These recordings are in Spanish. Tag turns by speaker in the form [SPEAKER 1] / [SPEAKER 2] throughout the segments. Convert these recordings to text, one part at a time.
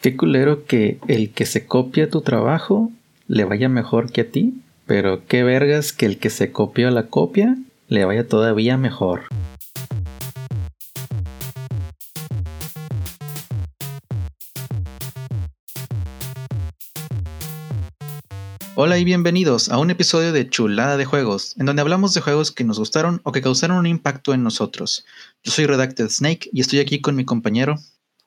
[SPEAKER 1] Qué culero que el que se copia tu trabajo le vaya mejor que a ti, pero qué vergas que el que se copió la copia le vaya todavía mejor. Hola y bienvenidos a un episodio de Chulada de Juegos, en donde hablamos de juegos que nos gustaron o que causaron un impacto en nosotros. Yo soy Redacted Snake y estoy aquí con mi compañero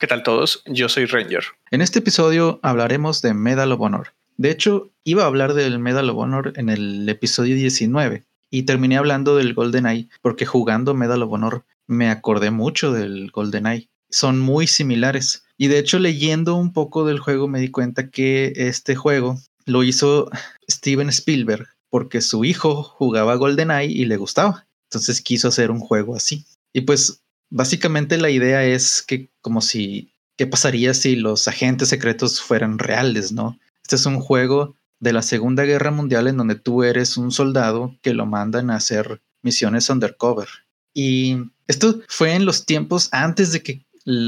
[SPEAKER 2] ¿Qué tal todos? Yo soy Ranger.
[SPEAKER 1] En este episodio hablaremos de Medal of Honor. De hecho, iba a hablar del Medal of Honor en el episodio 19 y terminé hablando del GoldenEye porque jugando Medal of Honor me acordé mucho del GoldenEye. Son muy similares. Y de hecho, leyendo un poco del juego me di cuenta que este juego lo hizo Steven Spielberg porque su hijo jugaba GoldenEye y le gustaba. Entonces quiso hacer un juego así. Y pues Básicamente la idea es que como si, ¿qué pasaría si los agentes secretos fueran reales, no? Este es un juego de la Segunda Guerra Mundial en donde tú eres un soldado que lo mandan a hacer misiones undercover. Y esto fue en los tiempos antes de que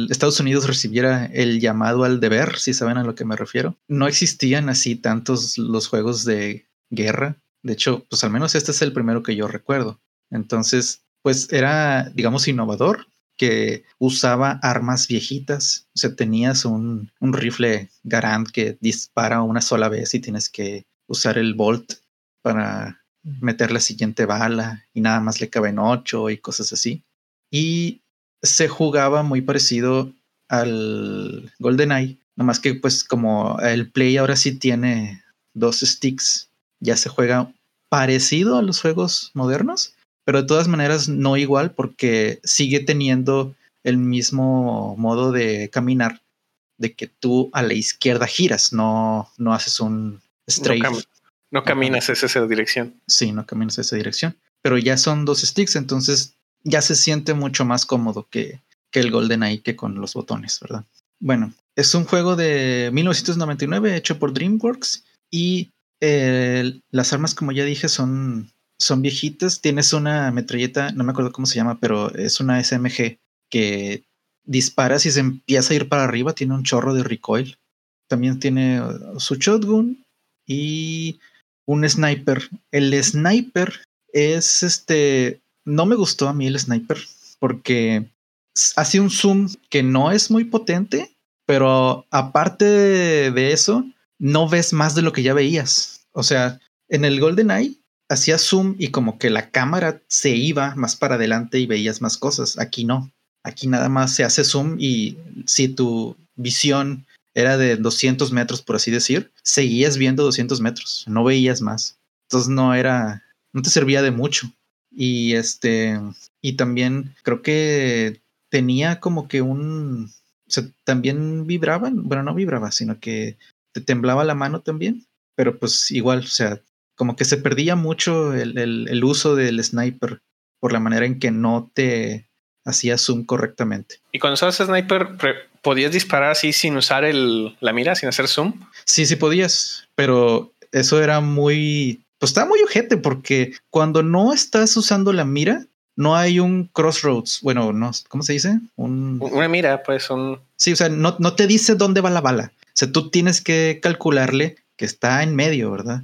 [SPEAKER 1] Estados Unidos recibiera el llamado al deber, si saben a lo que me refiero. No existían así tantos los juegos de guerra. De hecho, pues al menos este es el primero que yo recuerdo. Entonces, pues era, digamos, innovador que usaba armas viejitas. O sea, tenías un, rifle Garand que dispara una sola vez y tienes que usar el Bolt para meter la siguiente bala y nada más le caben ocho y cosas así. Y se jugaba muy parecido al GoldenEye, más que pues como el Play ahora sí tiene dos sticks, ya se juega parecido a los juegos modernos, pero de todas maneras no igual porque sigue teniendo el mismo modo de caminar de que tú a la izquierda giras, no, no haces un
[SPEAKER 2] strafe. No, caminas hacia esa dirección.
[SPEAKER 1] Sí, no caminas esa dirección. Pero ya son dos sticks, entonces ya se siente mucho más cómodo que, que el GoldenEye que con los botones, ¿verdad? Bueno, es un juego de 1999 hecho por DreamWorks y eh, las armas, como ya dije, son son viejitas. Tienes una metralleta, no me acuerdo cómo se llama, pero es una SMG que disparas y se empieza a ir para arriba. Tiene un chorro de recoil. También tiene uh, su shotgun y un sniper. El sniper es este. No me gustó a mí el sniper porque hace un zoom que no es muy potente, pero aparte de eso, no ves más de lo que ya veías. O sea, en el Golden Eye hacía zoom y como que la cámara se iba más para adelante y veías más cosas. Aquí no. Aquí nada más se hace zoom y si tu visión era de 200 metros, por así decir, seguías viendo 200 metros, no veías más. Entonces no era, no te servía de mucho. Y este, y también creo que tenía como que un, o también vibraban, bueno, no vibraba, sino que te temblaba la mano también, pero pues igual, o sea, como que se perdía mucho el, uso del sniper por la manera en que no te hacía zoom correctamente.
[SPEAKER 2] ¿Y cuando usabas sniper, podías disparar así sin usar el, la mira, sin hacer zoom?
[SPEAKER 1] Sí, sí podías, pero eso era muy, pues estaba muy ojete porque cuando no estás usando la mira, no hay un crossroads. Bueno, no, ¿cómo se dice?
[SPEAKER 2] Una mira, pues un.
[SPEAKER 1] Sí, o sea, no, no te dice dónde va la bala. O sea, tú tienes que calcularle que está en medio, ¿verdad?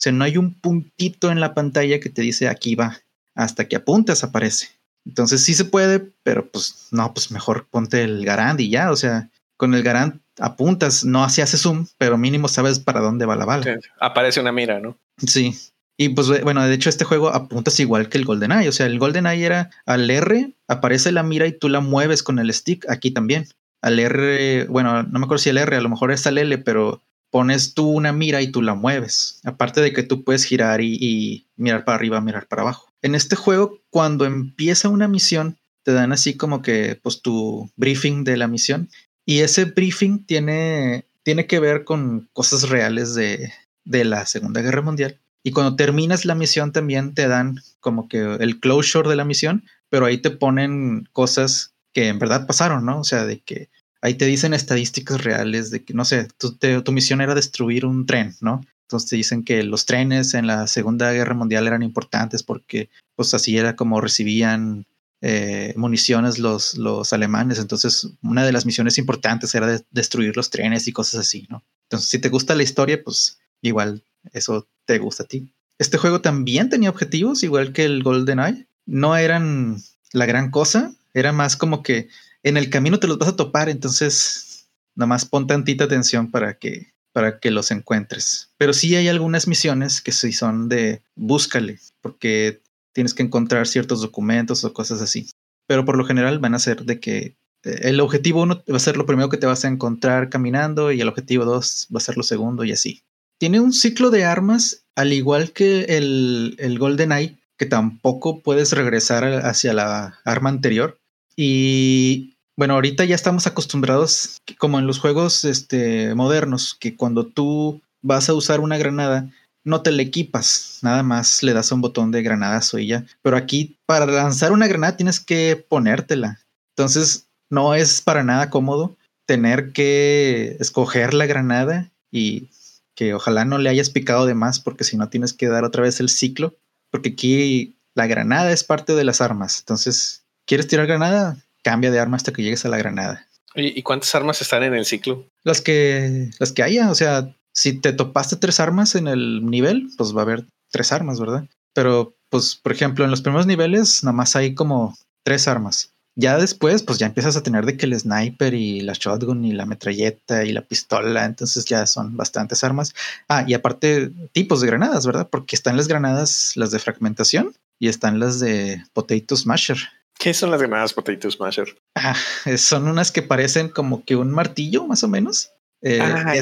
[SPEAKER 1] O sea, no hay un puntito en la pantalla que te dice aquí va. Hasta que apuntas aparece. Entonces sí se puede, pero pues no, pues mejor ponte el Garand y ya. O sea, con el Garand apuntas, no así hace zoom, pero mínimo sabes para dónde va la bala.
[SPEAKER 2] aparece una mira, ¿no?
[SPEAKER 1] Sí. Y pues bueno, de hecho este juego apuntas igual que el GoldenEye. O sea, el GoldenEye era al R, aparece la mira y tú la mueves con el stick. Aquí también. Al R, bueno, no me acuerdo si el R, a lo mejor es al L, pero pones tú una mira y tú la mueves. Aparte de que tú puedes girar y, mirar para arriba, mirar para abajo. En este juego, cuando empieza una misión, te dan así como que pues tu briefing de la misión. Y ese briefing tiene, tiene que ver con cosas reales de, de la Segunda Guerra Mundial. Y cuando terminas la misión también te dan como que el closure de la misión, pero ahí te ponen cosas que en verdad pasaron, ¿no? O sea, de que ahí te dicen estadísticas reales de que, no sé, tu, misión era destruir un tren, ¿no? Entonces te dicen que los trenes en la Segunda Guerra Mundial eran importantes porque pues así era como recibían eh, municiones los, los alemanes. Entonces, una de las misiones importantes era destruir los trenes y cosas así, ¿no? Entonces, si te gusta la historia, pues igual eso te gusta a ti. Este juego también tenía objetivos, igual que el GoldenEye. No eran la gran cosa, era más como que en el camino te los vas a topar, entonces nada más pon tantita atención para que para que los encuentres. Pero sí hay algunas misiones que sí son de búscale, porque tienes que encontrar ciertos documentos o cosas así. Pero por lo general van a ser de que eh, el objetivo uno va a ser lo primero que te vas a encontrar caminando y el objetivo dos va a ser lo segundo y así. Tiene un ciclo de armas al igual que el, el Golden Eye, que tampoco puedes regresar hacia la arma anterior. Y bueno, ahorita ya estamos acostumbrados, como en los juegos este, modernos, que cuando tú vas a usar una granada, no te la equipas, nada más le das un botón de granadazo y ya. Pero aquí para lanzar una granada tienes que ponértela. Entonces no es para nada cómodo tener que escoger la granada y que ojalá no le hayas picado de más porque si no tienes que dar otra vez el ciclo. Porque aquí la granada es parte de las armas. Entonces, ¿quieres tirar granada? Cambia de arma hasta que llegues a la granada.
[SPEAKER 2] ¿Y cuántas armas están en el ciclo?
[SPEAKER 1] Las que, las que haya. O sea, si te topaste tres armas en el nivel, pues va a haber tres armas, ¿verdad? Pero, pues, por ejemplo, en los primeros niveles, nada más hay como tres armas. Ya después, pues ya empiezas a tener de que el sniper y la shotgun y la metralleta y la pistola, entonces ya son bastantes armas. Ah, y aparte tipos de granadas, ¿verdad? Porque están las granadas, las de fragmentación y están las de Potato Smasher.
[SPEAKER 2] ¿Qué son las granadas Potato Smasher?
[SPEAKER 1] Ah, son unas que parecen como que un martillo, más o menos.
[SPEAKER 2] Eh, ah,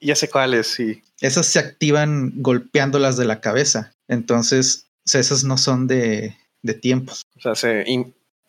[SPEAKER 2] ya, sé cuáles, sí.
[SPEAKER 1] Esas se activan golpeándolas de la cabeza. Entonces, esas no son de, de tiempo.
[SPEAKER 2] O sea, se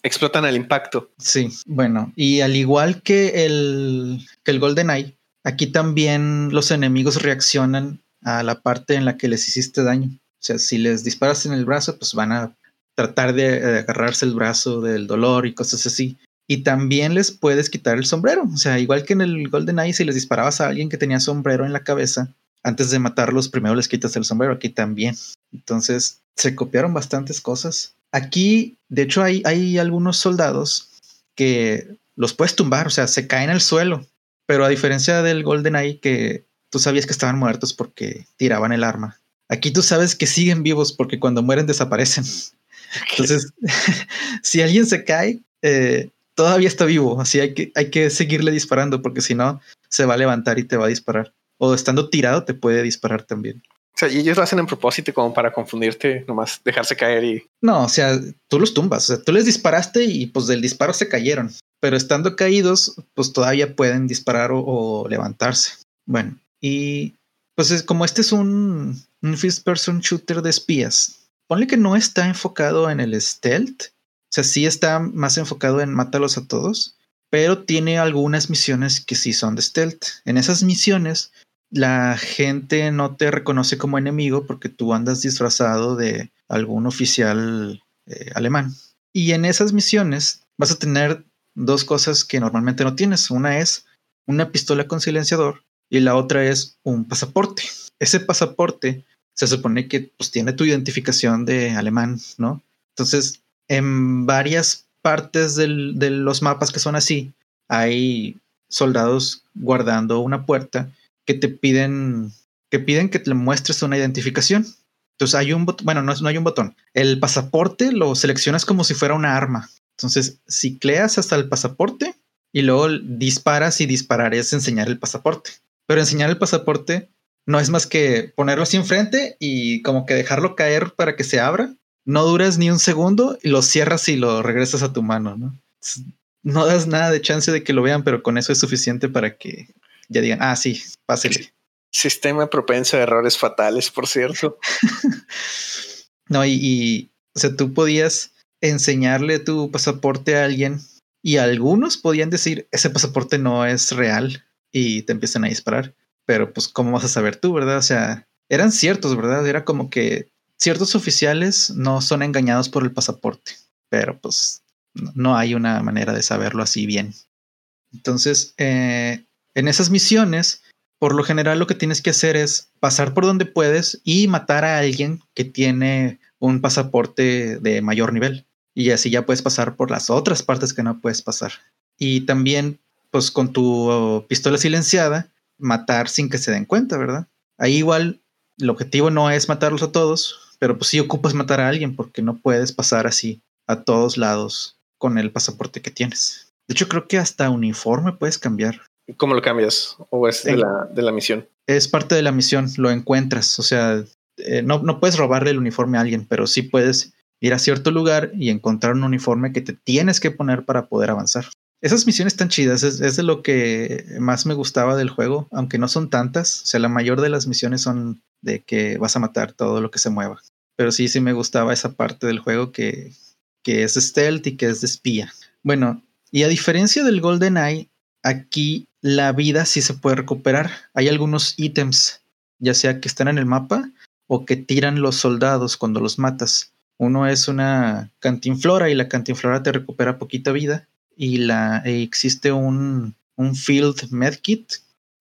[SPEAKER 2] explotan al impacto.
[SPEAKER 1] Sí, bueno, y al igual que el, que el GoldenEye, aquí también los enemigos reaccionan a la parte en la que les hiciste daño. O sea, si les disparas en el brazo, pues van a tratar de agarrarse el brazo del dolor y cosas así. Y también les puedes quitar el sombrero. O sea, igual que en el GoldenEye, si les disparabas a alguien que tenía sombrero en la cabeza, antes de matarlos, primero les quitas el sombrero. Aquí también. Entonces, se copiaron bastantes cosas. Aquí, de hecho, hay, hay algunos soldados que los puedes tumbar, o sea, se caen al suelo. Pero a diferencia del GoldenEye, que tú sabías que estaban muertos porque tiraban el arma. Aquí tú sabes que siguen vivos porque cuando mueren desaparecen. Entonces, si alguien se cae, eh, todavía está vivo. Así hay que, hay que seguirle disparando porque si no, se va a levantar y te va a disparar. O estando tirado, te puede disparar también.
[SPEAKER 2] O sea, y ellos lo hacen en propósito como para confundirte, nomás dejarse caer y...
[SPEAKER 1] No, o sea, tú los tumbas, o sea, tú les disparaste y pues del disparo se cayeron, pero estando caídos, pues todavía pueden disparar o, levantarse. Bueno, y pues es, como este es un, un first person shooter de espías, ponle que no está enfocado en el stealth, o sea, sí está más enfocado en mátalos a todos, pero tiene algunas misiones que sí son de stealth. En esas misiones la gente no te reconoce como enemigo porque tú andas disfrazado de algún oficial eh, alemán. Y en esas misiones vas a tener dos cosas que normalmente no tienes. Una es una pistola con silenciador y la otra es un pasaporte. Ese pasaporte se supone que pues, tiene tu identificación de alemán, ¿no? Entonces, en varias partes de los mapas que son así, hay soldados guardando una puerta que te piden que piden que te muestres una identificación. Entonces hay un botón, bueno, no, no hay un botón. El pasaporte lo seleccionas como si fuera una arma. Entonces, cicleas hasta el pasaporte y luego disparas y disparar es enseñar el pasaporte. Pero enseñar el pasaporte no es más que ponerlo así enfrente y como que dejarlo caer para que se abra. No duras ni un segundo y lo cierras y lo regresas a tu mano, ¿no? No das nada de chance de que lo vean, pero con eso es suficiente para que ya digan, ah, sí, pásele.
[SPEAKER 2] Sistema propenso a errores fatales, por cierto.
[SPEAKER 1] no, y, o sea, tú podías enseñarle tu pasaporte a alguien y algunos podían decir, ese pasaporte no es real y te empiezan a disparar. Pero pues, ¿cómo vas a saber tú, verdad? O sea, eran ciertos, ¿verdad? Era como que ciertos oficiales no son engañados por el pasaporte, pero pues no hay una manera de saberlo así bien. Entonces, eh, en esas misiones, por lo general lo que tienes que hacer es pasar por donde puedes y matar a alguien que tiene un pasaporte de mayor nivel. Y así ya puedes pasar por las otras partes que no puedes pasar. Y también, pues con tu pistola silenciada, matar sin que se den cuenta, ¿verdad? Ahí igual el objetivo no es matarlos a todos, pero pues sí ocupas matar a alguien porque no puedes pasar así a todos lados con el pasaporte que tienes. De hecho, creo que hasta uniforme puedes cambiar.
[SPEAKER 2] ¿Cómo lo cambias? ¿O es de, la, de la, misión?
[SPEAKER 1] Es parte de la misión, lo encuentras. O sea, eh, no, no puedes robarle el uniforme a alguien, pero sí puedes ir a cierto lugar y encontrar un uniforme que te tienes que poner para poder avanzar. Esas misiones están chidas, es, de lo que más me gustaba del juego, aunque no son tantas. O sea, la mayor de las misiones son de que vas a matar todo lo que se mueva. Pero sí, sí me gustaba esa parte del juego que, que es stealth y que es de espía. Bueno, y a diferencia del Golden Eye, aquí la vida sí se puede recuperar. Hay algunos ítems, ya sea que están en el mapa o que tiran los soldados cuando los matas. Uno es una cantinflora y la cantinflora te recupera poquita vida. Y la, existe un, un Field Medkit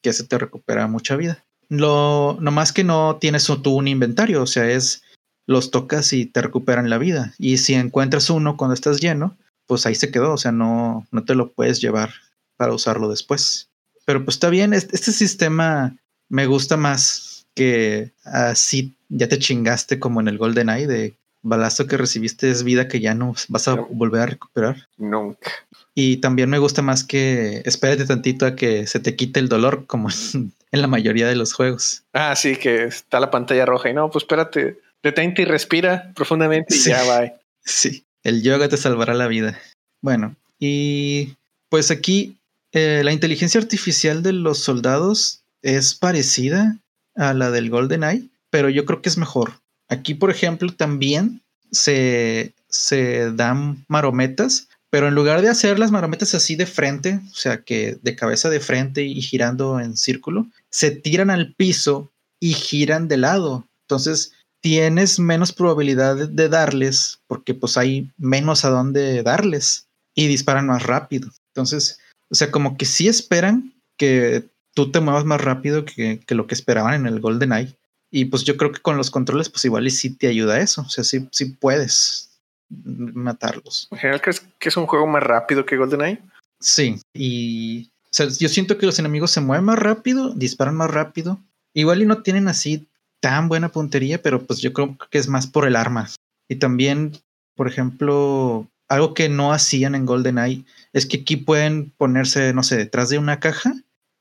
[SPEAKER 1] que se te recupera mucha vida. Lo más que no tienes tú un inventario, o sea, es los tocas y te recuperan la vida. Y si encuentras uno cuando estás lleno, pues ahí se quedó, o sea, no, no te lo puedes llevar para usarlo después. Pero pues está bien, este sistema me gusta más que así ya te chingaste como en el Golden Eye de balazo que recibiste es vida que ya no vas a volver a recuperar.
[SPEAKER 2] Nunca.
[SPEAKER 1] Y también me gusta más que espérate tantito a que se te quite el dolor, como en, la mayoría de los juegos.
[SPEAKER 2] Ah, sí, que está la pantalla roja y no, pues espérate, detente y respira profundamente y ya va.
[SPEAKER 1] Sí, el yoga te salvará la vida. Bueno, y pues aquí eh, la inteligencia artificial de los soldados es parecida a la del Golden Eye, pero yo creo que es mejor. Aquí, por ejemplo, también se, se dan marometas, pero en lugar de hacer las marometas así de frente, o sea, que de cabeza de frente y girando en círculo, se tiran al piso y giran de lado. Entonces, tienes menos probabilidad de darles porque pues hay menos a dónde darles y disparan más rápido. Entonces, o sea, como que sí esperan que tú te muevas más rápido que, lo que esperaban en el Golden Eye. Y pues yo creo que con los controles, pues igual y sí te ayuda eso. O sea, sí, sí puedes matarlos.
[SPEAKER 2] ¿En general crees que es un juego más rápido que GoldenEye?
[SPEAKER 1] Sí, y o sea, yo siento que los enemigos se mueven más rápido, disparan más rápido. Igual y no tienen así tan buena puntería, pero pues yo creo que es más por el arma. Y también, por ejemplo, algo que no hacían en GoldenEye es que aquí pueden ponerse, no sé, detrás de una caja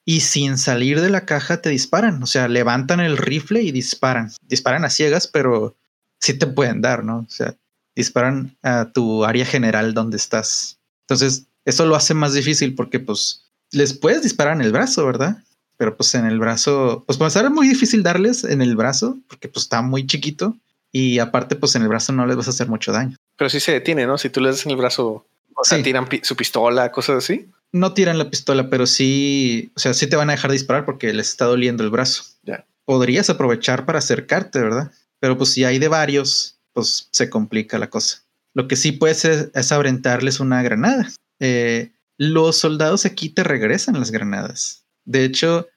[SPEAKER 1] y sin salir de la caja te disparan. O sea, levantan el rifle y disparan. Disparan a ciegas, pero sí te pueden dar, ¿no? O sea, disparan a tu área general donde estás. Entonces, eso lo hace más difícil porque pues les puedes disparar en el brazo, ¿verdad? Pero pues en el brazo, pues puede ser muy difícil darles en el brazo porque pues está muy chiquito y aparte pues en el brazo no les vas a hacer mucho daño.
[SPEAKER 2] Pero sí se detiene, ¿no? Si tú le das en el brazo, o sea, tiran su pistola, cosas así.
[SPEAKER 1] No tiran la pistola, pero sí, o sea, sí te van a dejar disparar porque les está doliendo el brazo.
[SPEAKER 2] Ya.
[SPEAKER 1] Podrías aprovechar para acercarte, ¿verdad? Pero pues si hay de varios, pues se complica la cosa. Lo que sí puedes es, es aventarles una granada. Eh, los soldados aquí te regresan las granadas. De hecho,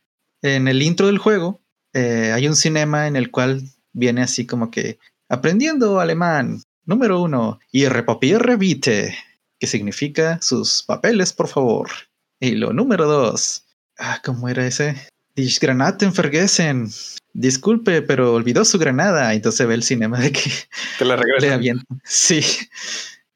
[SPEAKER 1] en el intro del juego eh, hay un cinema en el cual viene así como que aprendiendo alemán, número uno, y repapier revite, que significa sus papeles, por favor. Y lo número dos, ah, ¿cómo era ese? Die Granaten vergessen. Disculpe, pero olvidó su granada. Entonces ve el cinema de que
[SPEAKER 2] te la regresa.
[SPEAKER 1] Sí.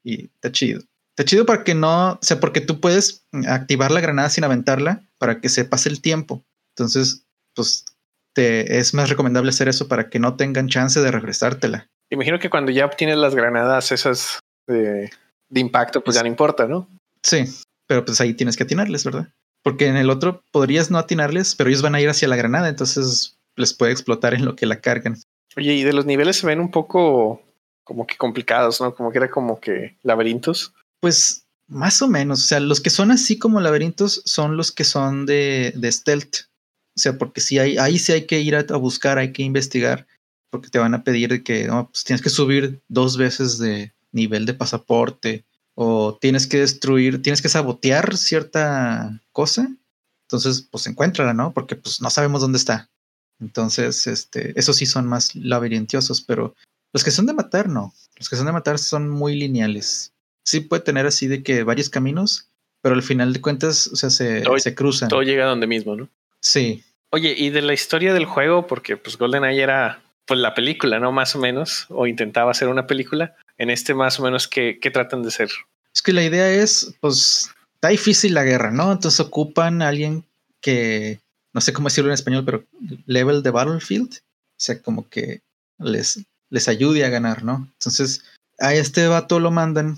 [SPEAKER 1] Y está chido. Está chido para que no, o sea, porque tú puedes activar la granada sin aventarla para que se pase el tiempo. Entonces, pues te es más recomendable hacer eso para que no tengan chance de regresártela.
[SPEAKER 2] Imagino que cuando ya obtienes las granadas esas de, impacto, pues ya no importa, ¿no?
[SPEAKER 1] Sí, pero pues ahí tienes que atinarles, ¿verdad? Porque en el otro podrías no atinarles, pero ellos van a ir hacia la granada, entonces les puede explotar en lo que la cargan.
[SPEAKER 2] Oye, y de los niveles se ven un poco como que complicados, ¿no? Como que era como que laberintos.
[SPEAKER 1] Pues más o menos, o sea, los que son así como laberintos son los que son de, de stealth. O sea, porque si hay, ahí sí hay que ir a, buscar, hay que investigar, porque te van a pedir que pues tienes que subir dos veces de nivel de pasaporte o tienes que destruir, tienes que sabotear cierta cosa. Entonces, pues encuéntrala, ¿no? Porque pues no sabemos dónde está. Entonces, este, esos sí son más labirintiosos, pero Los que son de matar, no. Los que son de matar son muy lineales. Sí puede tener así de que varios caminos, pero al final de cuentas, o sea, se, se cruzan.
[SPEAKER 2] Todo llega a donde mismo, ¿no?
[SPEAKER 1] Sí.
[SPEAKER 2] Oye, y de la historia del juego, porque pues GoldenEye era pues la película, ¿no? Más o menos, o intentaba hacer una película. En este más o menos, ¿qué, qué tratan de ser?
[SPEAKER 1] Es que la idea es, pues, está difícil la guerra, ¿no? Entonces ocupan a alguien que, no sé cómo decirlo en español, pero level de battlefield, o sea, como que les, les ayude a ganar, ¿no? Entonces, a este vato lo mandan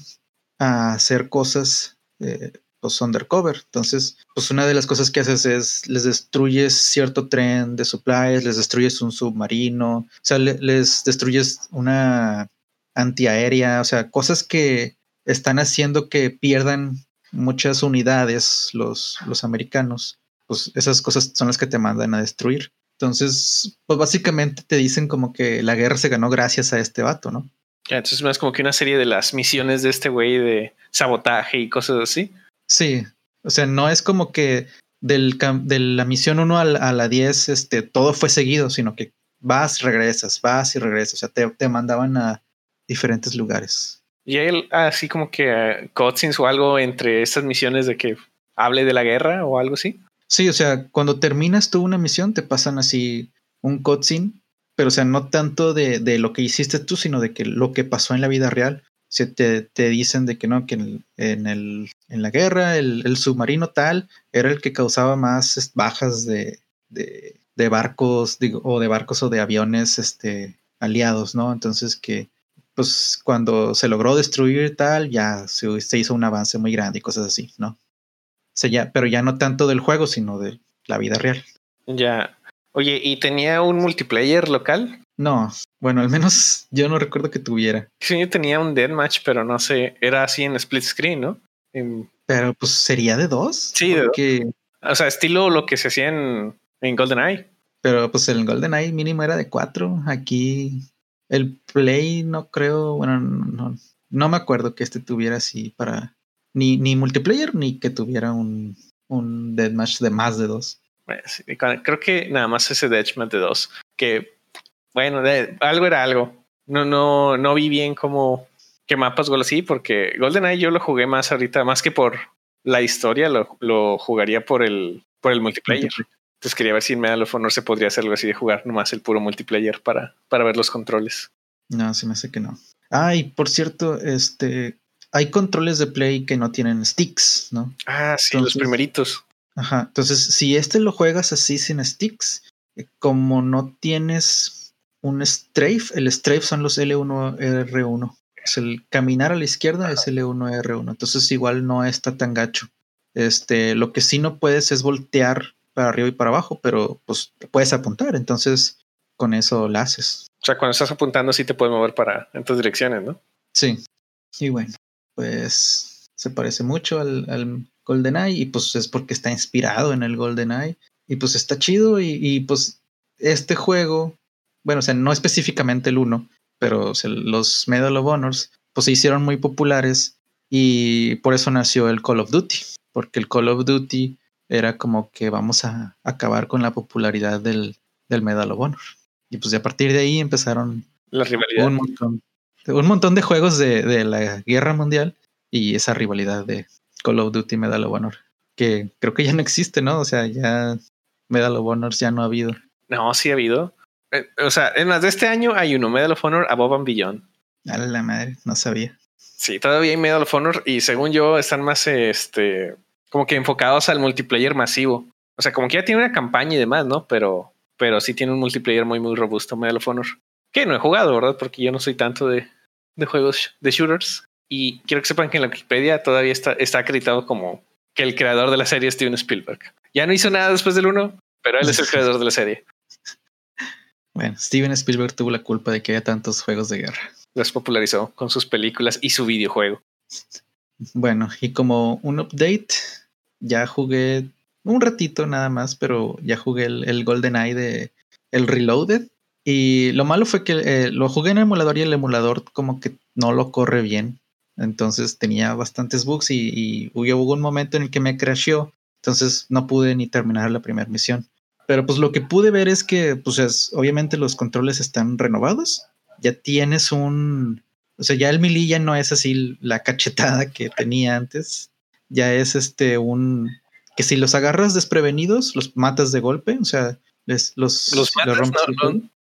[SPEAKER 1] a hacer cosas, eh, pues, undercover. Entonces, pues una de las cosas que haces es, les destruyes cierto tren de supplies, les destruyes un submarino, o sea, les destruyes una antiaérea, o sea, cosas que están haciendo que pierdan muchas unidades los, los americanos, pues esas cosas son las que te mandan a destruir. Entonces, pues básicamente te dicen como que la guerra se ganó gracias a este vato, ¿no?
[SPEAKER 2] Ya, entonces es como que una serie de las misiones de este güey de sabotaje y cosas así.
[SPEAKER 1] Sí, o sea, no es como que del, de la misión 1 a la, a la 10 este, todo fue seguido, sino que vas, regresas, vas y regresas. O sea, te, te mandaban a diferentes lugares.
[SPEAKER 2] Y él, así como que uh, cutscenes o algo entre estas misiones de que hable de la guerra o algo así.
[SPEAKER 1] Sí, o sea, cuando terminas tú una misión, te pasan así un cutscene, pero o sea, no tanto de, de lo que hiciste tú, sino de que lo que pasó en la vida real. O sea, te, te dicen de que no, que en, en, el, en la guerra el, el, submarino tal era el que causaba más bajas de, de, de barcos, digo, o de barcos o de aviones este, aliados, ¿no? Entonces que pues cuando se logró destruir tal, ya se, se, hizo un avance muy grande y cosas así, ¿no? O sea, ya, pero ya no tanto del juego, sino de la vida real.
[SPEAKER 2] Ya. Oye, ¿y tenía un multiplayer local?
[SPEAKER 1] No, bueno, al menos yo no recuerdo que tuviera.
[SPEAKER 2] Sí, yo tenía un deathmatch, pero no sé, era así en split screen, ¿no? En...
[SPEAKER 1] Pero pues sería de dos.
[SPEAKER 2] Sí, Porque... de dos. O sea, estilo lo que se hacía en, en GoldenEye.
[SPEAKER 1] Pero pues el GoldenEye mínimo era de cuatro. Aquí el Play no creo, bueno, no, no me acuerdo que este tuviera así para ni, ni multiplayer ni que tuviera un, un deathmatch de más de dos.
[SPEAKER 2] Sí, creo que nada más ese deathmatch de dos. Que bueno, de, algo era algo. No, no, no vi bien cómo qué mapas gol así, porque GoldenEye yo lo jugué más ahorita, más que por la historia, lo, lo jugaría por el, por el multiplayer. Entonces quería ver si en Medal of Honor se podría hacer algo así de jugar nomás el puro multiplayer para, para ver los controles.
[SPEAKER 1] No, se me hace que no. Ah, y por cierto, este hay controles de play que no tienen sticks, ¿no?
[SPEAKER 2] Ah, sí, entonces, los primeritos.
[SPEAKER 1] Ajá. Entonces, si este lo juegas así sin sticks, eh, como no tienes un strafe, el strafe son los L1R1. Es el caminar a la izquierda es L1R1. Entonces, igual no está tan gacho. Este, lo que sí no puedes es voltear para arriba y para abajo, pero pues puedes apuntar, entonces con eso lo haces.
[SPEAKER 2] O sea, cuando estás apuntando sí te puedes mover para en tus direcciones, ¿no?
[SPEAKER 1] Sí. Y bueno, pues se parece mucho al, al GoldenEye y pues es porque está inspirado en el GoldenEye y pues está chido y, y pues este juego, bueno, o sea, no específicamente el 1, pero o sea, los Medal of Honors pues se hicieron muy populares y por eso nació el Call of Duty, porque el Call of Duty era como que vamos a acabar con la popularidad del, del Medal of Honor. Y pues a partir de ahí empezaron
[SPEAKER 2] la rivalidad.
[SPEAKER 1] Un montón, un montón de juegos de, de, la guerra mundial y esa rivalidad de Call of Duty Medal of Honor, que creo que ya no existe, ¿no? O sea, ya Medal of Honor ya no ha habido.
[SPEAKER 2] No, sí ha habido. Eh, o sea, en más de este año hay uno, Medal of Honor Above and Beyond.
[SPEAKER 1] A la madre, no sabía.
[SPEAKER 2] Sí, todavía hay Medal of Honor y según yo están más este como que enfocados al multiplayer masivo. O sea, como que ya tiene una campaña y demás, ¿no? Pero, pero sí tiene un multiplayer muy, muy robusto, Medal of Honor. Que no he jugado, ¿verdad? Porque yo no soy tanto de, de juegos de shooters. Y quiero que sepan que en la Wikipedia todavía está, está acreditado como que el creador de la serie es Steven Spielberg. Ya no hizo nada después del 1, pero él es el creador de la serie.
[SPEAKER 1] Bueno, Steven Spielberg tuvo la culpa de que haya tantos juegos de guerra.
[SPEAKER 2] Los popularizó con sus películas y su videojuego.
[SPEAKER 1] Bueno, y como un update, ya jugué un ratito nada más, pero ya jugué el, Golden Eye de el Reloaded. Y lo malo fue que eh, lo jugué en el emulador y el emulador como que no lo corre bien. Entonces tenía bastantes bugs y, hubo un momento en el que me crasheó. Entonces no pude ni terminar la primera misión. Pero pues lo que pude ver es que pues es, obviamente los controles están renovados. ya tienes un, o sea, ya el melee ya no es así la cachetada que tenía antes, ya es este un que si los agarras desprevenidos los matas de golpe, o sea, les los,
[SPEAKER 2] los matas,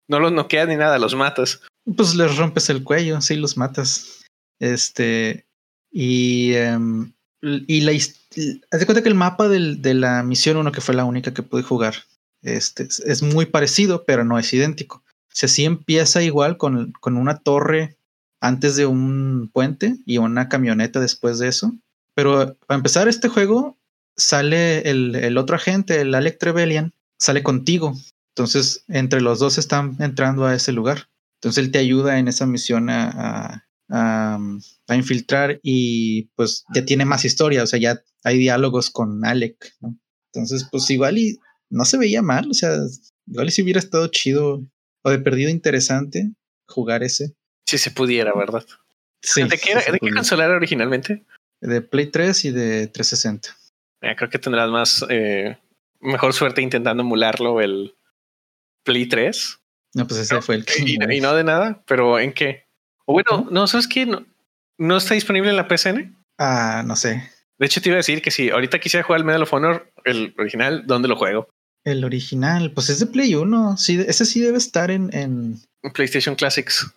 [SPEAKER 2] no, los noqueas ni nada, los matas.
[SPEAKER 1] Pues les rompes el cuello, sí, los matas. Este y em, y la haz de cuenta que el mapa del, de la misión 1 que fue la única que pude jugar este, es muy parecido, pero no es idéntico. O sea, sí empieza igual con, con una torre antes de un puente y una camioneta después de eso. Pero para empezar este juego, sale el, el otro agente, el Alec Trevelyan, sale contigo. Entonces, entre los dos están entrando a ese lugar. Entonces, él te ayuda en esa misión a, a, a, infiltrar y pues ya tiene más historia. O sea, ya hay diálogos con Alec, ¿no? Entonces, pues igual y no se veía mal, o sea, igual si hubiera estado chido o de perdido interesante jugar ese.
[SPEAKER 2] Si se pudiera, ¿verdad? Sí. ¿De qué, ¿de qué consola era originalmente?
[SPEAKER 1] De Play 3 y de 360.
[SPEAKER 2] creo que tendrás más eh, mejor suerte intentando emularlo el Play 3.
[SPEAKER 1] No, pues ese fue el que.
[SPEAKER 2] Y, y, no de nada, pero ¿en qué? O bueno, no, ¿sabes qué? No, ¿No está disponible en la PCN?
[SPEAKER 1] Ah, no sé.
[SPEAKER 2] De hecho, te iba a decir que si ahorita quisiera jugar el Medal of Honor, el original, ¿dónde lo juego?
[SPEAKER 1] El original, pues es de Play 1. Sí, ese sí debe estar en, en...
[SPEAKER 2] PlayStation Classics.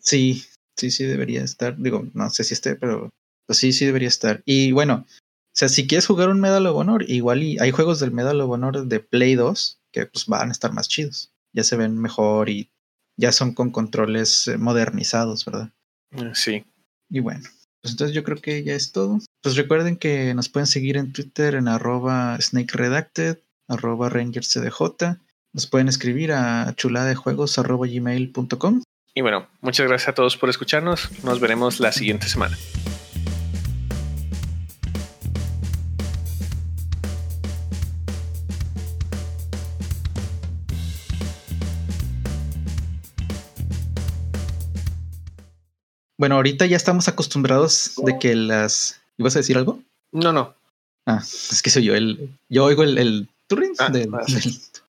[SPEAKER 1] Sí, sí, sí debería estar. Digo, no sé si esté, pero pues sí, sí debería estar. Y bueno, o sea, si quieres jugar un Medal of Honor, igual y hay juegos del Medal of Honor de Play 2 que pues van a estar más chidos. Ya se ven mejor y ya son con controles eh, modernizados, ¿verdad?
[SPEAKER 2] Eh, sí.
[SPEAKER 1] Y bueno, pues entonces yo creo que ya es todo. Pues recuerden que nos pueden seguir en Twitter en arroba Snake Redacted arroba rangerscdj. Nos pueden escribir a chuladejuegos arroba gmail.com.
[SPEAKER 2] Y bueno, muchas gracias a todos por escucharnos. Nos veremos la siguiente semana.
[SPEAKER 1] Bueno, ahorita ya estamos acostumbrados de que las... ¿Ibas a decir algo?
[SPEAKER 2] No, no.
[SPEAKER 1] Ah, es que soy yo el... Yo oigo el, el Ah, de,